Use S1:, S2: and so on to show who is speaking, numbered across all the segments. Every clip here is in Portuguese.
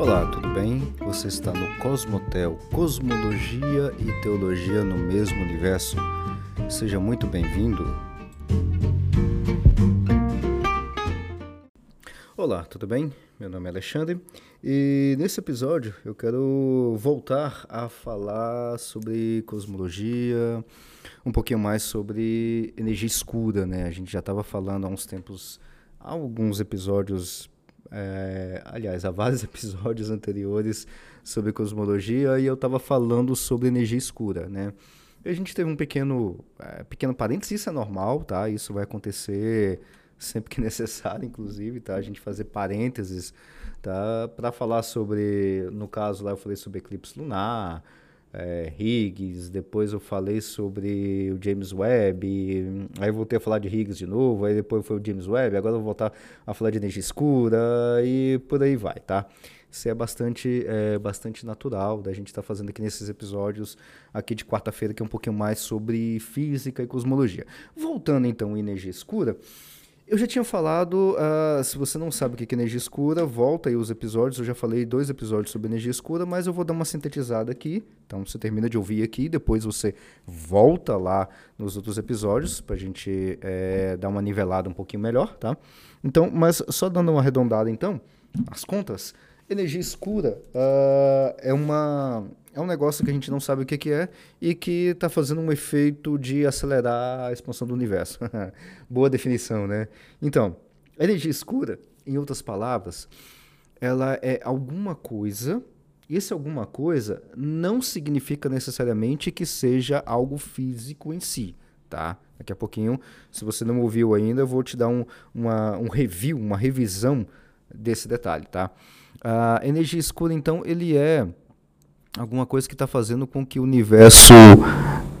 S1: Olá, tudo bem? Você está no Cosmotel, Cosmologia e Teologia no mesmo universo. Seja muito bem-vindo. Olá, tudo bem? Meu nome é Alexandre e nesse episódio eu quero voltar a falar sobre cosmologia, um pouquinho mais sobre energia escura, né? A gente já estava falando há uns tempos, há alguns episódios é, aliás, há vários episódios anteriores sobre cosmologia e eu estava falando sobre energia escura, né? E a gente teve um pequeno, é, pequeno parênteses, isso é normal, tá? Isso vai acontecer sempre que necessário, inclusive, tá? A gente fazer parênteses, tá? Para falar sobre, no caso lá eu falei sobre eclipse lunar, é, Higgs, depois eu falei sobre o James Webb, aí voltei a falar de Higgs de novo, aí depois foi o James Webb, agora eu vou voltar a falar de energia escura e por aí vai, tá? Isso é bastante, é, bastante natural da gente estar tá fazendo aqui nesses episódios aqui de quarta-feira, que é um pouquinho mais sobre física e cosmologia. Voltando então à energia escura, eu já tinha falado, uh, se você não sabe o que é energia escura, volta aí os episódios. Eu já falei dois episódios sobre energia escura, mas eu vou dar uma sintetizada aqui. Então você termina de ouvir aqui, depois você volta lá nos outros episódios para a gente é, dar uma nivelada um pouquinho melhor, tá? Então, mas só dando uma arredondada então, as contas, energia escura uh, é uma é um negócio que a gente não sabe o que, que é e que está fazendo um efeito de acelerar a expansão do universo. Boa definição, né? Então, energia escura, em outras palavras, ela é alguma coisa. E esse alguma coisa não significa necessariamente que seja algo físico em si, tá? Daqui a pouquinho, se você não ouviu ainda, eu vou te dar um, uma, um review, uma revisão desse detalhe, tá? A energia escura, então, ele é alguma coisa que está fazendo com que o universo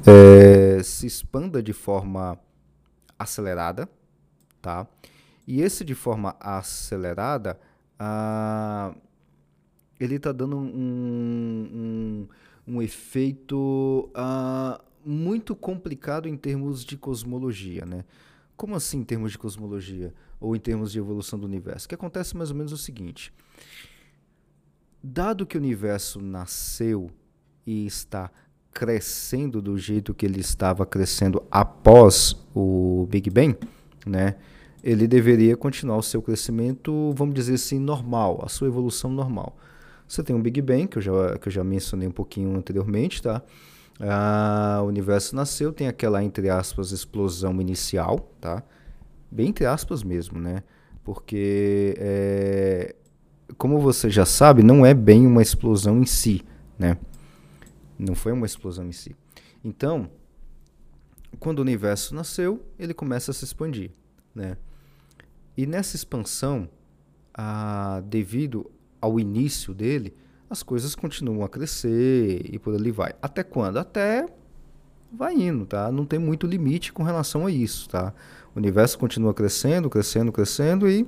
S1: é, se expanda de forma acelerada, tá? E esse de forma acelerada, ah, ele está dando um, um, um efeito ah, muito complicado em termos de cosmologia, né? Como assim em termos de cosmologia ou em termos de evolução do universo? Que acontece mais ou menos é o seguinte: dado que o universo nasceu e está crescendo do jeito que ele estava crescendo após o Big Bang, né? Ele deveria continuar o seu crescimento, vamos dizer assim, normal, a sua evolução normal. Você tem um Big Bang, que eu já, que eu já mencionei um pouquinho anteriormente, tá? Ah, o universo nasceu, tem aquela, entre aspas, explosão inicial, tá? Bem entre aspas mesmo, né? Porque é, como você já sabe, não é bem uma explosão em si, né? Não foi uma explosão em si. Então, quando o universo nasceu, ele começa a se expandir, né? E nessa expansão, devido ao início dele, as coisas continuam a crescer e por ali vai. Até quando? Até vai indo, tá? Não tem muito limite com relação a isso, tá? O universo continua crescendo, crescendo, crescendo e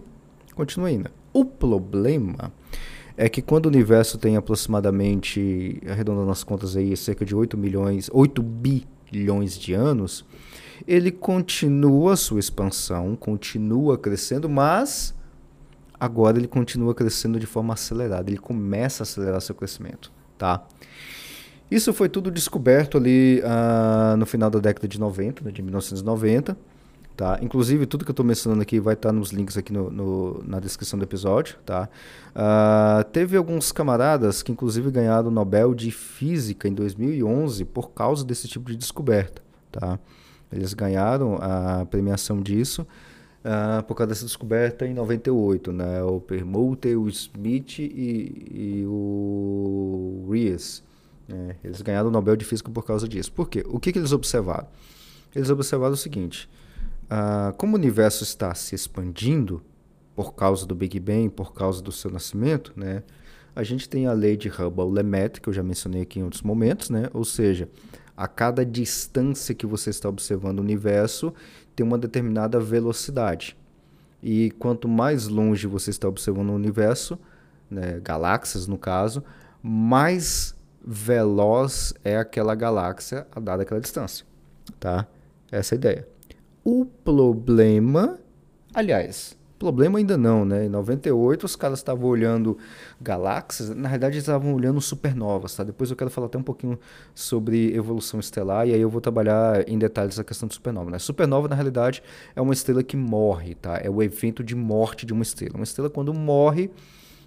S1: continua indo. O problema é que quando o universo tem aproximadamente, arredondando as contas aí, cerca de 8 milhões, 8 bilhões de anos, ele continua sua expansão, continua crescendo, mas agora ele continua crescendo de forma acelerada, ele começa a acelerar seu crescimento, tá? Isso foi tudo descoberto ali uh, no final da década de 90, né, de 1990, Tá? Inclusive, tudo que eu estou mencionando aqui vai estar tá nos links aqui no, no, na descrição do episódio. Tá? Uh, teve alguns camaradas que, inclusive, ganharam o Nobel de Física em 2011 por causa desse tipo de descoberta. Tá? Eles ganharam a premiação disso uh, por causa dessa descoberta em 98. Né? O Permuter, o Smith e, e o Rees. Né? Eles ganharam o Nobel de Física por causa disso. Por quê? O que, que eles observaram? Eles observaram o seguinte ah, como o universo está se expandindo por causa do Big Bang, por causa do seu nascimento, né? A gente tem a lei de Hubble-Lemaitre, que eu já mencionei aqui em outros momentos, né? Ou seja, a cada distância que você está observando o universo, tem uma determinada velocidade. E quanto mais longe você está observando o universo, né, galáxias no caso, mais veloz é aquela galáxia a dada aquela distância, tá? Essa é a ideia. O problema, aliás, problema ainda não, né? Em 98 os caras estavam olhando galáxias, na realidade eles estavam olhando supernovas, tá? Depois eu quero falar até um pouquinho sobre evolução estelar e aí eu vou trabalhar em detalhes a questão de supernova, né? Supernova na realidade é uma estrela que morre, tá? É o evento de morte de uma estrela. Uma estrela quando morre,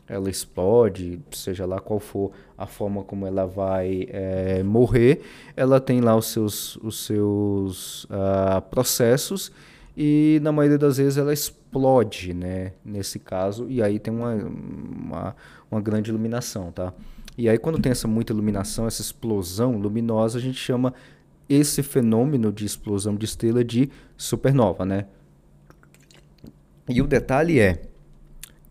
S1: ela explode, seja lá qual for a forma como ela vai é, morrer, ela tem lá os seus, os seus uh, processos e na maioria das vezes ela explode, né, nesse caso, e aí tem uma, uma, uma grande iluminação, tá? E aí quando tem essa muita iluminação, essa explosão luminosa, a gente chama esse fenômeno de explosão de estrela de supernova, né? E o detalhe é,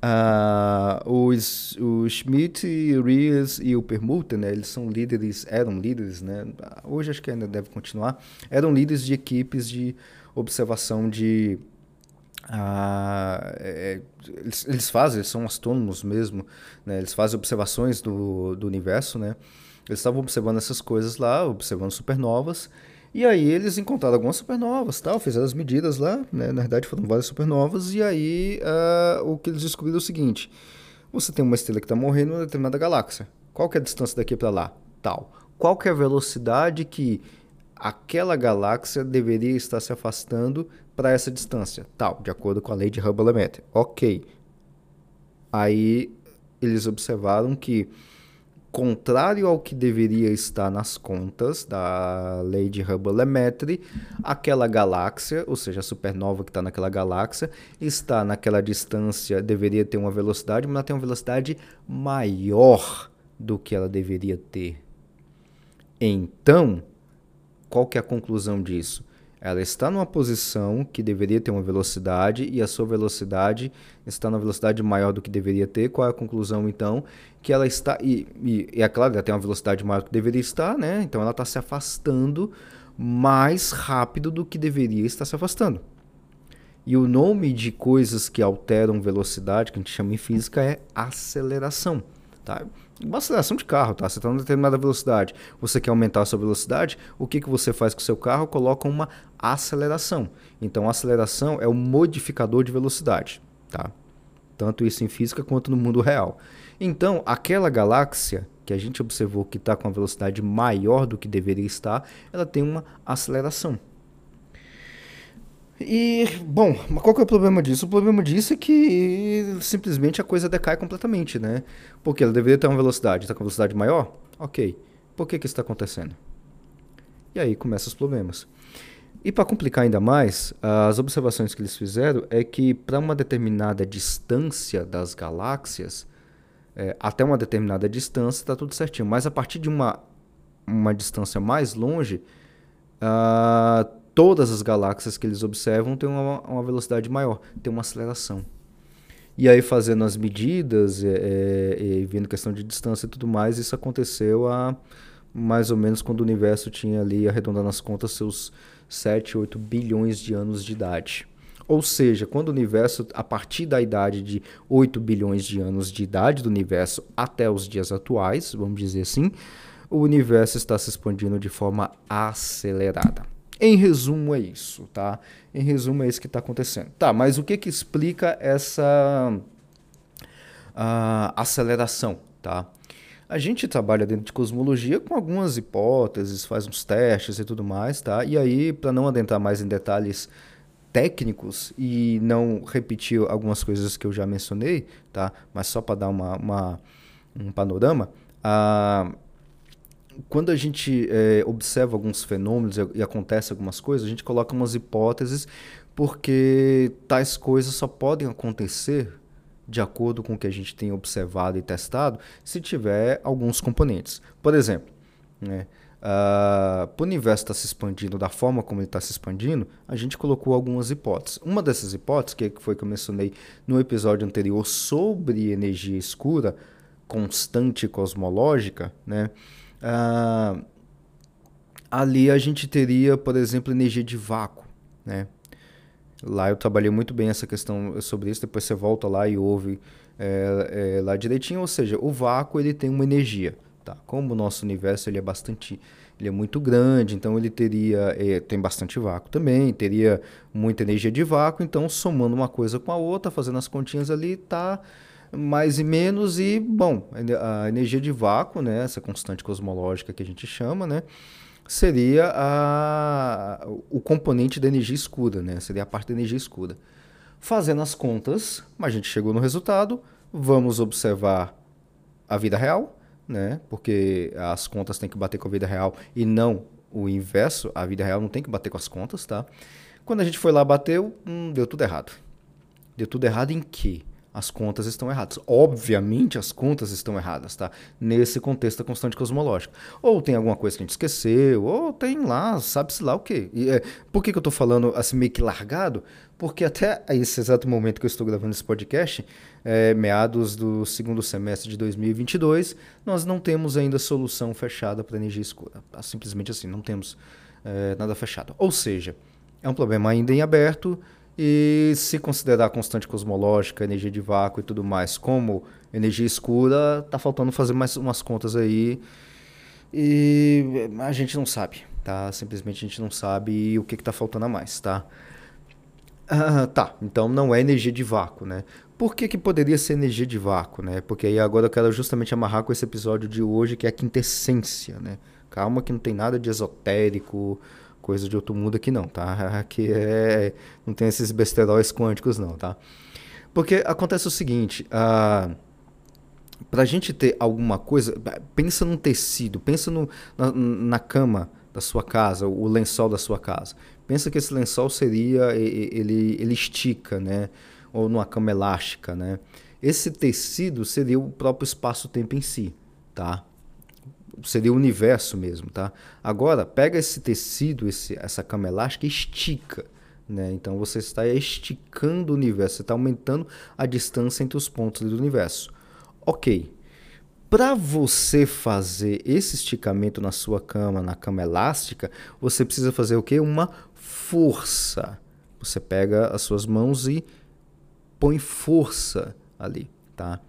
S1: uh, os, o Schmidt, Ries e o Permuter, né, eles são líderes, eram líderes, né, hoje acho que ainda deve continuar, eram líderes de equipes de observação de. Ah, é, eles, eles, fazem, eles são astrônomos mesmo, né? eles fazem observações do, do universo, né? Eles estavam observando essas coisas lá, observando supernovas, e aí eles encontraram algumas supernovas, tal, fizeram as medidas lá, né? na verdade foram várias supernovas, e aí ah, o que eles descobriram é o seguinte: você tem uma estrela que está morrendo em uma determinada galáxia. Qual que é a distância daqui para lá? Tal. Qual que é a velocidade que aquela galáxia deveria estar se afastando para essa distância, tal, de acordo com a lei de Hubble-Lemaître. Ok. Aí eles observaram que, contrário ao que deveria estar nas contas da lei de Hubble-Lemaître, aquela galáxia, ou seja, a supernova que está naquela galáxia, está naquela distância, deveria ter uma velocidade, mas ela tem uma velocidade maior do que ela deveria ter. Então, qual que é a conclusão disso? Ela está numa posição que deveria ter uma velocidade e a sua velocidade está na velocidade maior do que deveria ter. Qual é a conclusão então? Que ela está e, e, e é claro, ela tem uma velocidade maior do que deveria estar, né? Então ela está se afastando mais rápido do que deveria estar se afastando. E o nome de coisas que alteram velocidade, que a gente chama em física, é aceleração. Tá? Uma aceleração de carro, tá? Você está em determinada velocidade, você quer aumentar a sua velocidade, o que, que você faz com o seu carro? Coloca uma aceleração. Então, a aceleração é o modificador de velocidade, tá? Tanto isso em física quanto no mundo real. Então, aquela galáxia que a gente observou que está com a velocidade maior do que deveria estar, ela tem uma aceleração. E, bom, qual que é o problema disso? O problema disso é que simplesmente a coisa decai completamente, né? Porque ela deveria ter uma velocidade, está com velocidade maior? Ok. Por que, que isso está acontecendo? E aí começam os problemas. E para complicar ainda mais, as observações que eles fizeram é que para uma determinada distância das galáxias, é, até uma determinada distância está tudo certinho, mas a partir de uma, uma distância mais longe, uh, todas as galáxias que eles observam têm uma, uma velocidade maior, tem uma aceleração. E aí, fazendo as medidas, é, é, e vendo questão de distância e tudo mais, isso aconteceu a mais ou menos quando o universo tinha ali, arredondando as contas, seus 7, 8 bilhões de anos de idade. Ou seja, quando o universo, a partir da idade de 8 bilhões de anos de idade do universo até os dias atuais, vamos dizer assim, o universo está se expandindo de forma acelerada. Em resumo, é isso, tá? Em resumo, é isso que está acontecendo. Tá, mas o que que explica essa uh, aceleração, tá? A gente trabalha dentro de cosmologia com algumas hipóteses, faz uns testes e tudo mais, tá? E aí, para não adentrar mais em detalhes técnicos e não repetir algumas coisas que eu já mencionei, tá? Mas só para dar uma, uma, um panorama, uh, quando a gente é, observa alguns fenômenos e, e acontece algumas coisas, a gente coloca umas hipóteses porque tais coisas só podem acontecer de acordo com o que a gente tem observado e testado se tiver alguns componentes. Por exemplo, né, uh, o universo está se expandindo da forma como ele está se expandindo, a gente colocou algumas hipóteses. Uma dessas hipóteses, que foi que eu mencionei no episódio anterior sobre energia escura constante cosmológica, né? Uh, ali a gente teria, por exemplo, energia de vácuo, né? Lá eu trabalhei muito bem essa questão sobre isso, depois você volta lá e ouve é, é, lá direitinho, ou seja, o vácuo ele tem uma energia, tá? Como o nosso universo ele é bastante ele é muito grande, então ele teria, é, tem bastante vácuo também, teria muita energia de vácuo, então somando uma coisa com a outra, fazendo as continhas ali, tá mais e menos e, bom, a energia de vácuo, né, essa constante cosmológica que a gente chama, né, seria a, o componente da energia escura, né, seria a parte da energia escura. Fazendo as contas, a gente chegou no resultado, vamos observar a vida real, né, porque as contas têm que bater com a vida real e não o inverso, a vida real não tem que bater com as contas, tá? Quando a gente foi lá, bateu, hum, deu tudo errado. Deu tudo errado em quê? As contas estão erradas. Obviamente as contas estão erradas, tá? Nesse contexto da constante cosmológica. Ou tem alguma coisa que a gente esqueceu, ou tem lá, sabe-se lá o quê. E, é, por que, que eu estou falando assim meio que largado? Porque até esse exato momento que eu estou gravando esse podcast, é, meados do segundo semestre de 2022, nós não temos ainda solução fechada para energia escura. Tá? Simplesmente assim, não temos é, nada fechado. Ou seja, é um problema ainda em aberto, e se considerar a constante cosmológica, energia de vácuo e tudo mais como energia escura, tá faltando fazer mais umas contas aí. E a gente não sabe, tá? Simplesmente a gente não sabe o que, que tá faltando a mais, tá? Ah, tá, então não é energia de vácuo, né? Por que, que poderia ser energia de vácuo, né? Porque aí agora eu quero justamente amarrar com esse episódio de hoje, que é a quintessência, né? Calma que não tem nada de esotérico, coisa de outro mundo aqui não, tá? Aqui é, não tem esses besteróis quânticos não, tá? Porque acontece o seguinte, uh, para a gente ter alguma coisa, pensa num tecido, pensa no, na, na, cama da sua casa, o lençol da sua casa. Pensa que esse lençol seria, ele, ele estica, né? Ou numa cama elástica, né? Esse tecido seria o próprio espaço-tempo em si, tá? Seria o universo mesmo, tá? Agora, pega esse tecido, esse, essa cama elástica e estica. Né? Então você está esticando o universo, você está aumentando a distância entre os pontos do universo. Ok. Para você fazer esse esticamento na sua cama, na cama elástica, você precisa fazer o que? Uma força. Você pega as suas mãos e põe força ali, tá?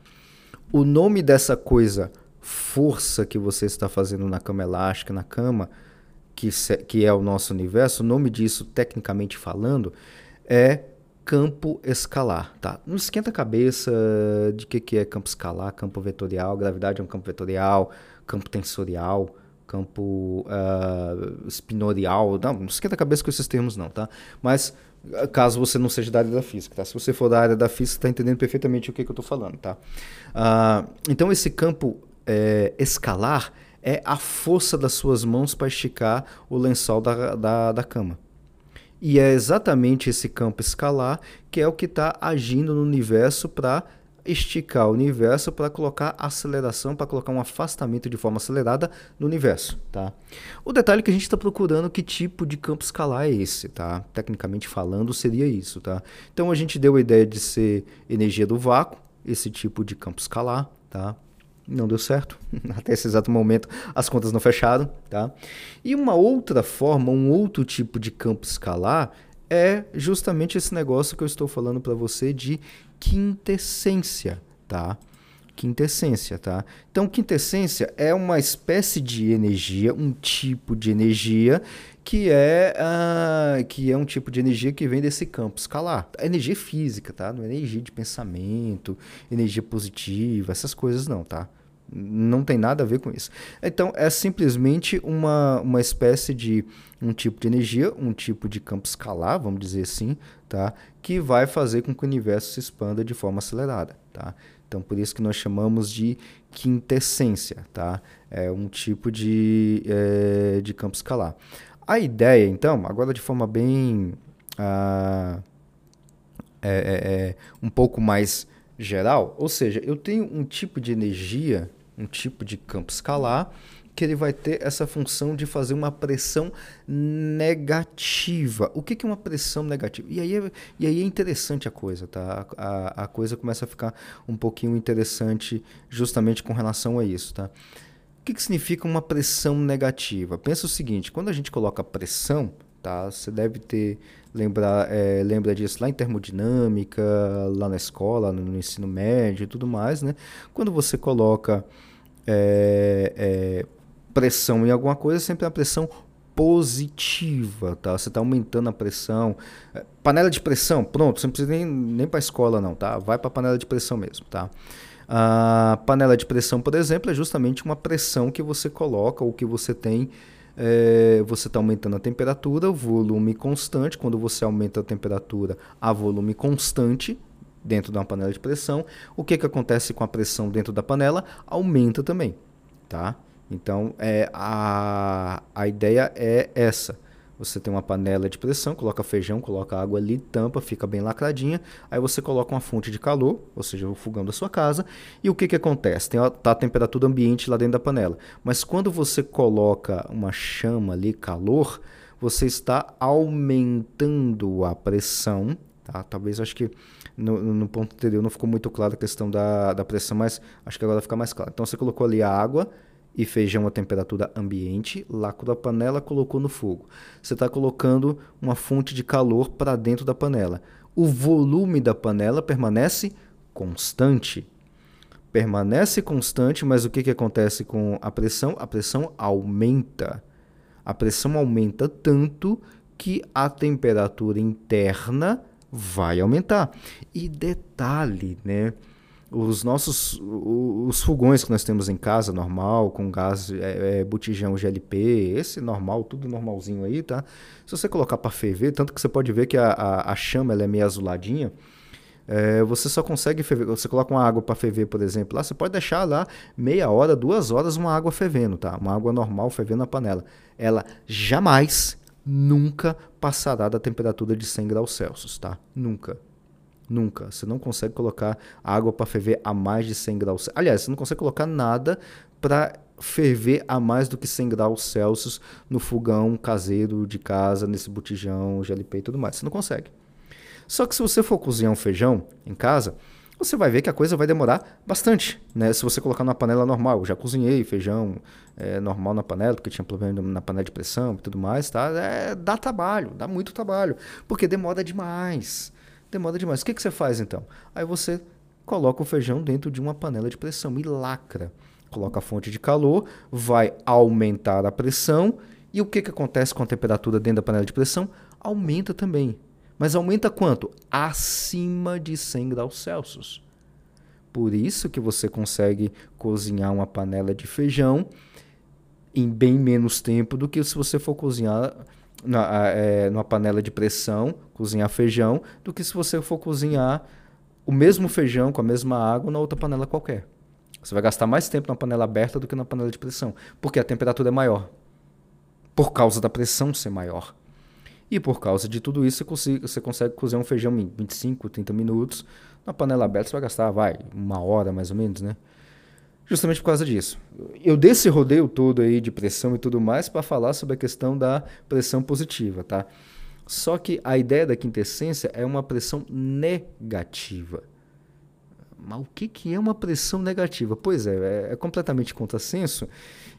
S1: O nome dessa coisa força que você está fazendo na cama elástica, na cama, que, que é o nosso universo, o nome disso, tecnicamente falando, é campo escalar, tá? Não esquenta a cabeça de que, que é campo escalar, campo vetorial, gravidade é um campo vetorial, campo tensorial, campo uh, espinorial, não, não esquenta a cabeça com esses termos não, tá? Mas caso você não seja da área da física, tá? Se você for da área da física, está entendendo perfeitamente o que, que eu estou falando, tá? Uh, então esse campo é, escalar é a força das suas mãos para esticar o lençol da, da, da cama. E é exatamente esse campo escalar que é o que está agindo no universo para esticar o universo para colocar aceleração, para colocar um afastamento de forma acelerada no universo, tá? O detalhe é que a gente está procurando que tipo de campo escalar é esse, tá? Tecnicamente falando, seria isso, tá? Então a gente deu a ideia de ser energia do vácuo, esse tipo de campo escalar, tá? Não deu certo. Até esse exato momento as contas não fecharam, tá? E uma outra forma, um outro tipo de campo escalar é justamente esse negócio que eu estou falando para você de quintessência, tá? Quintessência, tá? Então, quintessência é uma espécie de energia, um tipo de energia que é, uh, que é um tipo de energia que vem desse campo escalar. É energia física, tá? Não é energia de pensamento, energia positiva, essas coisas não, tá? Não tem nada a ver com isso. Então, é simplesmente uma, uma espécie de um tipo de energia, um tipo de campo escalar, vamos dizer assim, tá? Que vai fazer com que o universo se expanda de forma acelerada, tá? Então, por isso que nós chamamos de quintessência, tá? É um tipo de, é, de campo escalar. A ideia, então, agora de forma bem. Ah, é, é, é, um pouco mais geral, ou seja, eu tenho um tipo de energia, um tipo de campo escalar, que ele vai ter essa função de fazer uma pressão negativa. O que, que é uma pressão negativa? E aí é, e aí é interessante a coisa, tá? A, a coisa começa a ficar um pouquinho interessante justamente com relação a isso, tá? O que, que significa uma pressão negativa? Pensa o seguinte, quando a gente coloca pressão, tá? Você deve ter lembrar, é, lembra disso lá em termodinâmica, lá na escola, no, no ensino médio e tudo mais, né? Quando você coloca é, é, pressão em alguma coisa sempre é uma pressão positiva, tá? Você está aumentando a pressão. É, panela de pressão, pronto, você não precisa nem, nem para escola não, tá? Vai para panela de pressão mesmo, tá? A panela de pressão, por exemplo, é justamente uma pressão que você coloca ou que você tem. É, você está aumentando a temperatura, volume constante. Quando você aumenta a temperatura a volume constante dentro de uma panela de pressão, o que, que acontece com a pressão dentro da panela? Aumenta também, tá? Então, é, a, a ideia é essa. Você tem uma panela de pressão, coloca feijão, coloca água ali, tampa, fica bem lacradinha. Aí você coloca uma fonte de calor, ou seja, o fogão da sua casa. E o que, que acontece? Tem a, tá a temperatura ambiente lá dentro da panela. Mas quando você coloca uma chama ali, calor, você está aumentando a pressão. Tá? Talvez acho que no, no ponto anterior não ficou muito claro a questão da, da pressão, mas acho que agora fica mais claro. Então você colocou ali a água e feijão a temperatura ambiente, lacrou a panela, colocou no fogo. Você está colocando uma fonte de calor para dentro da panela. O volume da panela permanece constante. Permanece constante, mas o que, que acontece com a pressão? A pressão aumenta. A pressão aumenta tanto que a temperatura interna vai aumentar. E detalhe, né? Os nossos os fogões que nós temos em casa normal com gás é, é, botijão GLP esse normal tudo normalzinho aí tá? Se você colocar para ferver tanto que você pode ver que a, a, a chama ela é meio azuladinha é, você só consegue ferver você coloca uma água para ferver por exemplo lá você pode deixar lá meia hora duas horas uma água fervendo tá? Uma água normal fervendo na panela. Ela jamais nunca passará da temperatura de 100 graus Celsius tá? Nunca Nunca. Você não consegue colocar água para ferver a mais de 100 graus. Aliás, você não consegue colocar nada para ferver a mais do que 100 graus Celsius no fogão caseiro de casa, nesse botijão, GLP e tudo mais. Você não consegue. Só que se você for cozinhar um feijão em casa, você vai ver que a coisa vai demorar bastante, né? Se você colocar numa panela normal, eu já cozinhei feijão é, normal na panela, porque tinha problema na panela de pressão e tudo mais, tá? É, dá trabalho, dá muito trabalho, porque demora demais demora demais. O que, que você faz então? Aí você coloca o feijão dentro de uma panela de pressão e lacra. Coloca a fonte de calor, vai aumentar a pressão. E o que, que acontece com a temperatura dentro da panela de pressão? Aumenta também. Mas aumenta quanto? Acima de 100 graus Celsius. Por isso que você consegue cozinhar uma panela de feijão em bem menos tempo do que se você for cozinhar na, é, numa panela de pressão, cozinhar feijão, do que se você for cozinhar o mesmo feijão com a mesma água na outra panela qualquer. Você vai gastar mais tempo na panela aberta do que na panela de pressão, porque a temperatura é maior. Por causa da pressão ser maior. E por causa de tudo isso, você consegue, você consegue cozinhar um feijão em 25, 30 minutos. Na panela aberta, você vai gastar, vai, uma hora mais ou menos, né? Justamente por causa disso. Eu dei esse rodeio todo aí de pressão e tudo mais para falar sobre a questão da pressão positiva, tá? Só que a ideia da quintessência é uma pressão negativa. Mas o que, que é uma pressão negativa? Pois é, é, é completamente contrassenso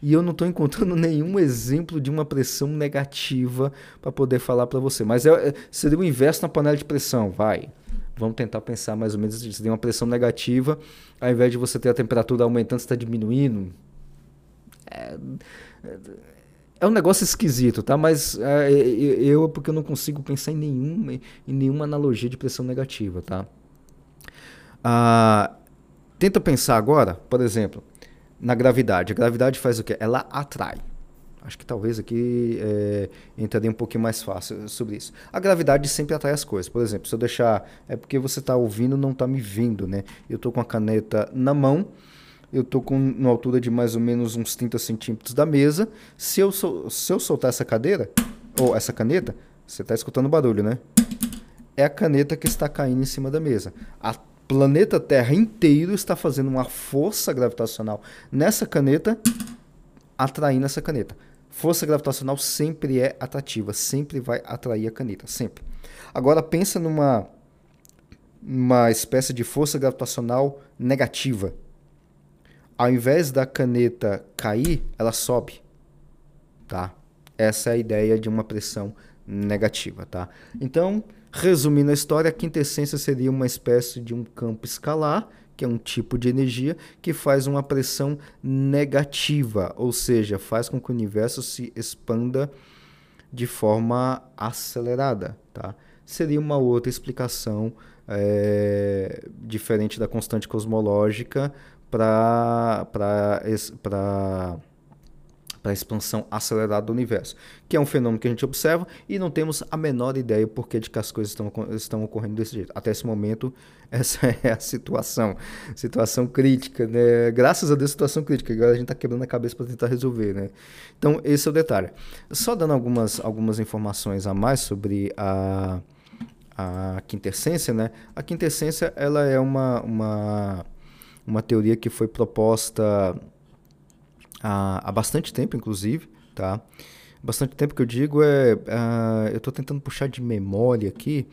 S1: e eu não estou encontrando nenhum exemplo de uma pressão negativa para poder falar para você. Mas é, é, seria o inverso na panela de pressão, vai vamos tentar pensar mais ou menos. Você tem uma pressão negativa, ao invés de você ter a temperatura aumentando, você está diminuindo. É, é um negócio esquisito, tá? Mas é, eu, porque eu não consigo pensar em nenhuma, em nenhuma analogia de pressão negativa, tá? Ah, tenta pensar agora, por exemplo, na gravidade. A gravidade faz o quê? Ela atrai. Acho que talvez aqui é, entraria um pouquinho mais fácil sobre isso. A gravidade sempre atrai as coisas. Por exemplo, se eu deixar. É porque você está ouvindo não está me vendo, né? Eu estou com a caneta na mão. Eu estou com uma altura de mais ou menos uns 30 centímetros da mesa. Se eu, se eu soltar essa cadeira, ou essa caneta, você está escutando o barulho, né? É a caneta que está caindo em cima da mesa. A planeta Terra inteiro está fazendo uma força gravitacional nessa caneta, atraindo essa caneta. Força gravitacional sempre é atrativa, sempre vai atrair a caneta, sempre. Agora pensa numa uma espécie de força gravitacional negativa. Ao invés da caneta cair, ela sobe, tá? Essa é a ideia de uma pressão negativa, tá? Então, resumindo a história, a quintessência seria uma espécie de um campo escalar que é um tipo de energia que faz uma pressão negativa, ou seja, faz com que o universo se expanda de forma acelerada. Tá? Seria uma outra explicação é, diferente da constante cosmológica para para a expansão acelerada do universo, que é um fenômeno que a gente observa e não temos a menor ideia por que as coisas estão, estão ocorrendo desse jeito. Até esse momento, essa é a situação, situação crítica, né? Graças a Deus, situação crítica. Agora a gente está quebrando a cabeça para tentar resolver, né? Então, esse é o detalhe. Só dando algumas, algumas informações a mais sobre a, a quintessência, né? A quintessência, ela é uma, uma, uma teoria que foi proposta há, há bastante tempo, inclusive, tá? Bastante tempo que eu digo é. Uh, eu estou tentando puxar de memória aqui.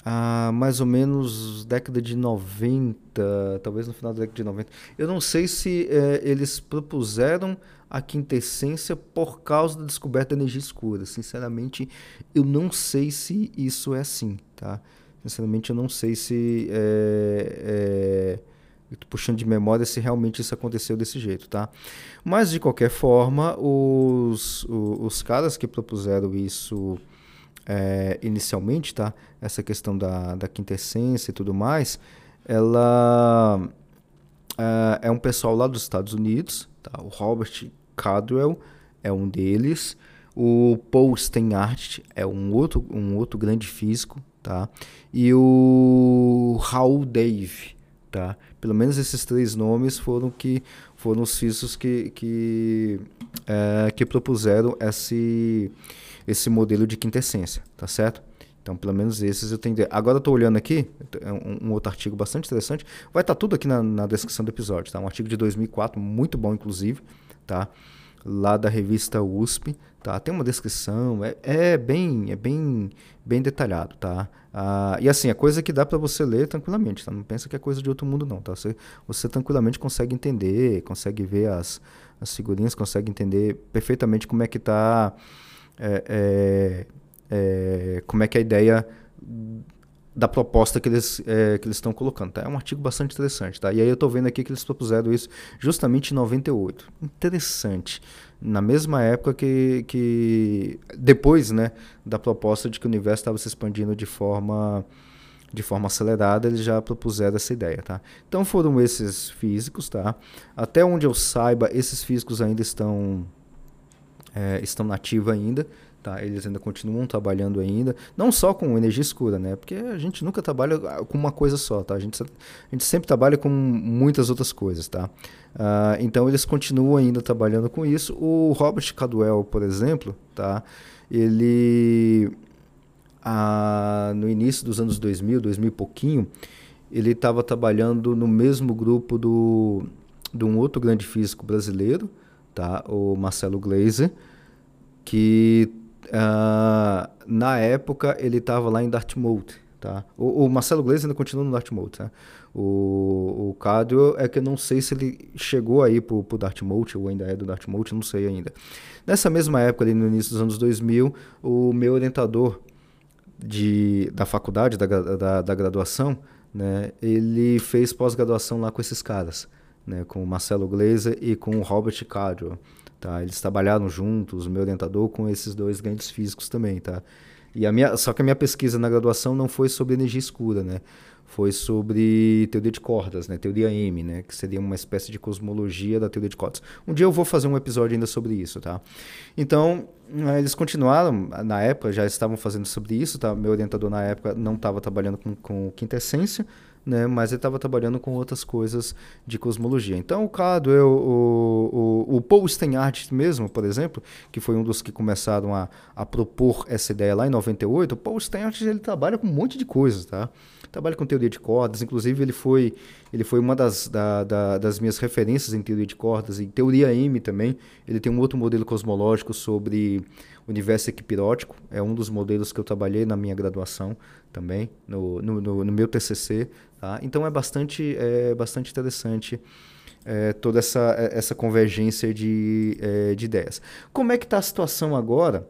S1: Uh, mais ou menos década de 90, talvez no final da década de 90. Eu não sei se uh, eles propuseram a quintessência por causa da descoberta da energia escura. Sinceramente, eu não sei se isso é assim, tá? Sinceramente, eu não sei se é, puxando de memória se realmente isso aconteceu desse jeito, tá? Mas, de qualquer forma, os, os, os caras que propuseram isso é, inicialmente, tá? Essa questão da, da quintessência e tudo mais, ela é, é um pessoal lá dos Estados Unidos, tá? O Robert Cadwell é um deles, o Paul Steinhardt é um outro, um outro grande físico, tá? E o Raul Dave, tá? Pelo menos esses três nomes foram que foram os físicos que que, é, que propuseram esse esse modelo de quintessência, tá certo? Então, pelo menos esses eu tenho. Agora eu estou olhando aqui, é um, um, outro artigo bastante interessante. Vai estar tá tudo aqui na, na, descrição do episódio, tá? Um artigo de 2004, muito bom, inclusive, tá? Lá da revista USP, tá? Tem uma descrição, é, é bem, é bem, bem detalhado, tá? Ah, e assim, é coisa que dá para você ler tranquilamente, tá? Não pensa que é coisa de outro mundo, não, tá? Você, você tranquilamente consegue entender, consegue ver as, as figurinhas, consegue entender perfeitamente como é que tá. É, é, é, como é que é a ideia da proposta que eles é, que eles estão colocando, tá? É um artigo bastante interessante, tá? E aí eu estou vendo aqui que eles propuseram isso justamente em 98. Interessante na mesma época que, que depois né, da proposta de que o universo estava se expandindo de forma de forma acelerada, eles já propuseram essa ideia, tá? Então foram esses físicos, tá? Até onde eu saiba, esses físicos ainda estão é, estão nativos ainda, Tá, eles ainda continuam trabalhando ainda, não só com energia escura, né? Porque a gente nunca trabalha com uma coisa só, tá? A gente, a gente sempre trabalha com muitas outras coisas, tá? Uh, então eles continuam ainda trabalhando com isso. O Robert Cadwell, por exemplo, tá? Ele uh, no início dos anos 2000, 2000 e pouquinho, ele estava trabalhando no mesmo grupo do de um outro grande físico brasileiro, tá? O Marcelo Gleiser, que Uh, na época ele estava lá em Dartmouth, tá? O, o Marcelo Gleisi ainda continua no Dartmouth, tá? O, o Cadwell é que eu não sei se ele chegou aí pro, pro Dartmouth ou ainda é do Dartmouth, não sei ainda. Nessa mesma época, ali no início dos anos 2000, o meu orientador de, da faculdade, da, da, da graduação, né, ele fez pós-graduação lá com esses caras, né, com o Marcelo Gleiser e com o Robert Cadwell. Tá? Eles trabalharam juntos, o meu orientador, com esses dois grandes físicos também. Tá? E a minha, só que a minha pesquisa na graduação não foi sobre energia escura, né? Foi sobre teoria de cordas, né? Teoria M, né? Que seria uma espécie de cosmologia da teoria de cordas. Um dia eu vou fazer um episódio ainda sobre isso, tá? Então, eh, eles continuaram, na época, já estavam fazendo sobre isso, tá? Meu orientador na época não estava trabalhando com, com quintessência, né? Mas ele estava trabalhando com outras coisas de cosmologia. Então, o Cadwell, o, o, o Paul Steinhardt mesmo, por exemplo, que foi um dos que começaram a, a propor essa ideia lá em 98, o Paul Steinhardt ele trabalha com um monte de coisas, tá? Trabalha com teoria de cordas, inclusive ele foi, ele foi uma das, da, da, das minhas referências em teoria de cordas, e teoria M também. Ele tem um outro modelo cosmológico sobre universo equipirótico, é um dos modelos que eu trabalhei na minha graduação também, no, no, no, no meu TCC. Tá? Então é bastante, é bastante interessante é, toda essa, é, essa convergência de, é, de ideias. Como é que está a situação agora?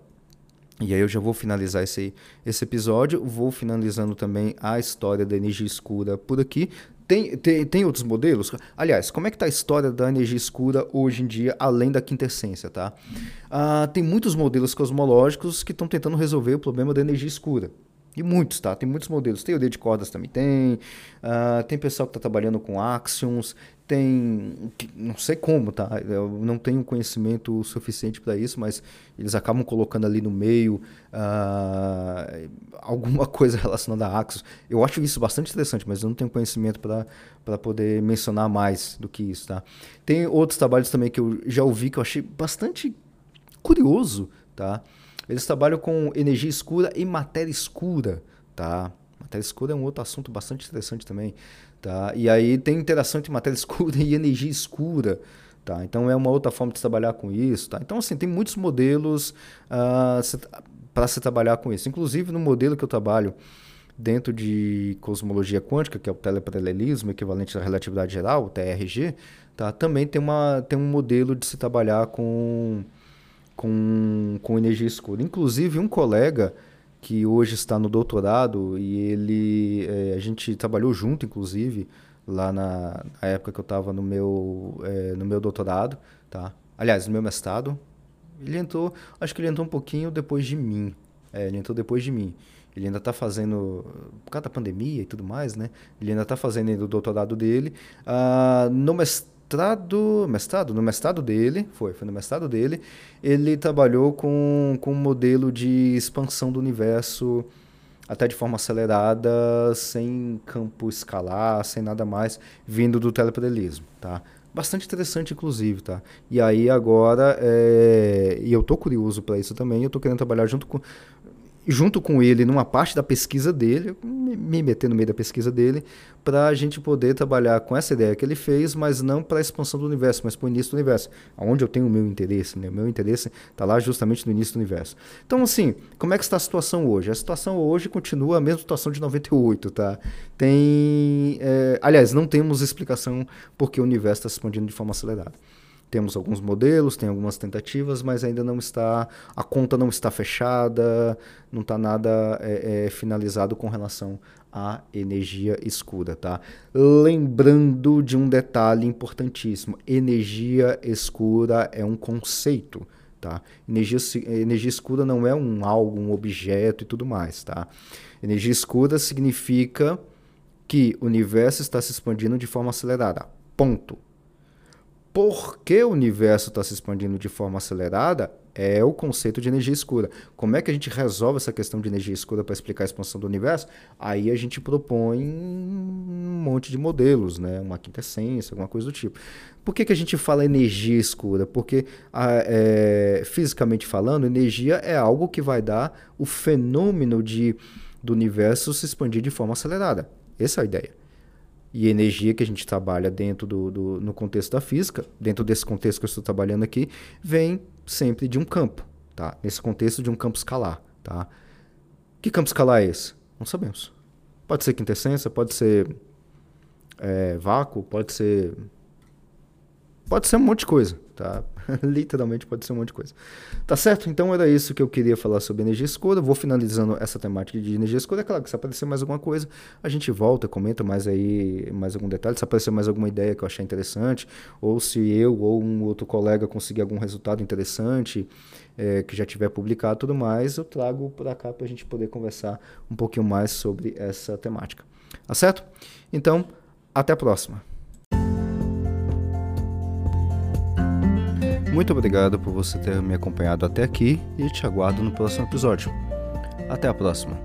S1: E aí eu já vou finalizar esse, esse episódio, vou finalizando também a história da energia escura por aqui. Tem, tem, tem outros modelos? Aliás, como é que está a história da energia escura hoje em dia, além da quintessência, tá? Uh, tem muitos modelos cosmológicos que estão tentando resolver o problema da energia escura. E muitos, tá? Tem muitos modelos. Teoria de cordas também tem. Uh, tem pessoal que está trabalhando com axions. Tem. Não sei como, tá? Eu não tenho conhecimento suficiente para isso, mas eles acabam colocando ali no meio uh, alguma coisa relacionada a axions. Eu acho isso bastante interessante, mas eu não tenho conhecimento para poder mencionar mais do que isso, tá? Tem outros trabalhos também que eu já ouvi que eu achei bastante curioso, tá? Eles trabalham com energia escura e matéria escura, tá? Matéria escura é um outro assunto bastante interessante também, tá? E aí tem interação entre matéria escura e energia escura, tá? Então é uma outra forma de trabalhar com isso, tá? Então assim, tem muitos modelos uh, para se trabalhar com isso. Inclusive no modelo que eu trabalho dentro de cosmologia quântica, que é o teleparalelismo, equivalente à relatividade geral, o TRG, tá? Também tem, uma, tem um modelo de se trabalhar com com, com energia escura. Inclusive, um colega que hoje está no doutorado e ele é, a gente trabalhou junto, inclusive, lá na, na época que eu estava no meu é, no meu doutorado, tá? Aliás, no meu mestrado. Ele entrou, acho que ele entrou um pouquinho depois de mim. É, ele entrou depois de mim. Ele ainda está fazendo, por causa da pandemia e tudo mais, né? Ele ainda está fazendo o doutorado dele. Uh, no mestrado mestrado, mestrado, no mestrado dele, foi, foi no mestrado dele, ele trabalhou com, com um modelo de expansão do universo até de forma acelerada, sem campo escalar, sem nada mais, vindo do teleparelismo, tá? Bastante interessante, inclusive, tá? E aí agora, é... e eu tô curioso para isso também, eu tô querendo trabalhar junto com junto com ele numa parte da pesquisa dele, me meter no meio da pesquisa dele, para a gente poder trabalhar com essa ideia que ele fez, mas não para a expansão do universo, mas para o início do universo, onde eu tenho o meu interesse. Né? O meu interesse está lá justamente no início do universo. Então, assim, como é que está a situação hoje? A situação hoje continua a mesma situação de 98, tá? Tem. É, aliás, não temos explicação porque o universo está se expandindo de forma acelerada. Temos alguns modelos, tem algumas tentativas, mas ainda não está, a conta não está fechada, não está nada é, é, finalizado com relação à energia escura, tá? Lembrando de um detalhe importantíssimo: energia escura é um conceito, tá? Energia, energia escura não é um algo, um objeto e tudo mais, tá? Energia escura significa que o universo está se expandindo de forma acelerada. Ponto por que o universo está se expandindo de forma acelerada é o conceito de energia escura. Como é que a gente resolve essa questão de energia escura para explicar a expansão do universo? Aí a gente propõe um monte de modelos, né? uma quintessência, alguma coisa do tipo. Por que, que a gente fala energia escura? Porque, é, fisicamente falando, energia é algo que vai dar o fenômeno de, do universo se expandir de forma acelerada. Essa é a ideia e energia que a gente trabalha dentro do, do, no contexto da física, dentro desse contexto que eu estou trabalhando aqui, vem sempre de um campo, tá? Nesse contexto de um campo escalar, tá? Que campo escalar é esse? Não sabemos. Pode ser quintessência, pode ser é, vácuo, pode ser pode ser um monte de coisa, tá? Literalmente pode ser um monte de coisa. Tá certo? Então era isso que eu queria falar sobre energia escura. Vou finalizando essa temática de energia escura. É claro que se aparecer mais alguma coisa, a gente volta, comenta mais aí, mais algum detalhe. Se aparecer mais alguma ideia que eu achar interessante, ou se eu ou um outro colega conseguir algum resultado interessante, é, que já tiver publicado tudo mais, eu trago para cá para a gente poder conversar um pouquinho mais sobre essa temática. Tá certo? Então, até a próxima. Muito obrigado por você ter me acompanhado até aqui e te aguardo no próximo episódio. Até a próxima.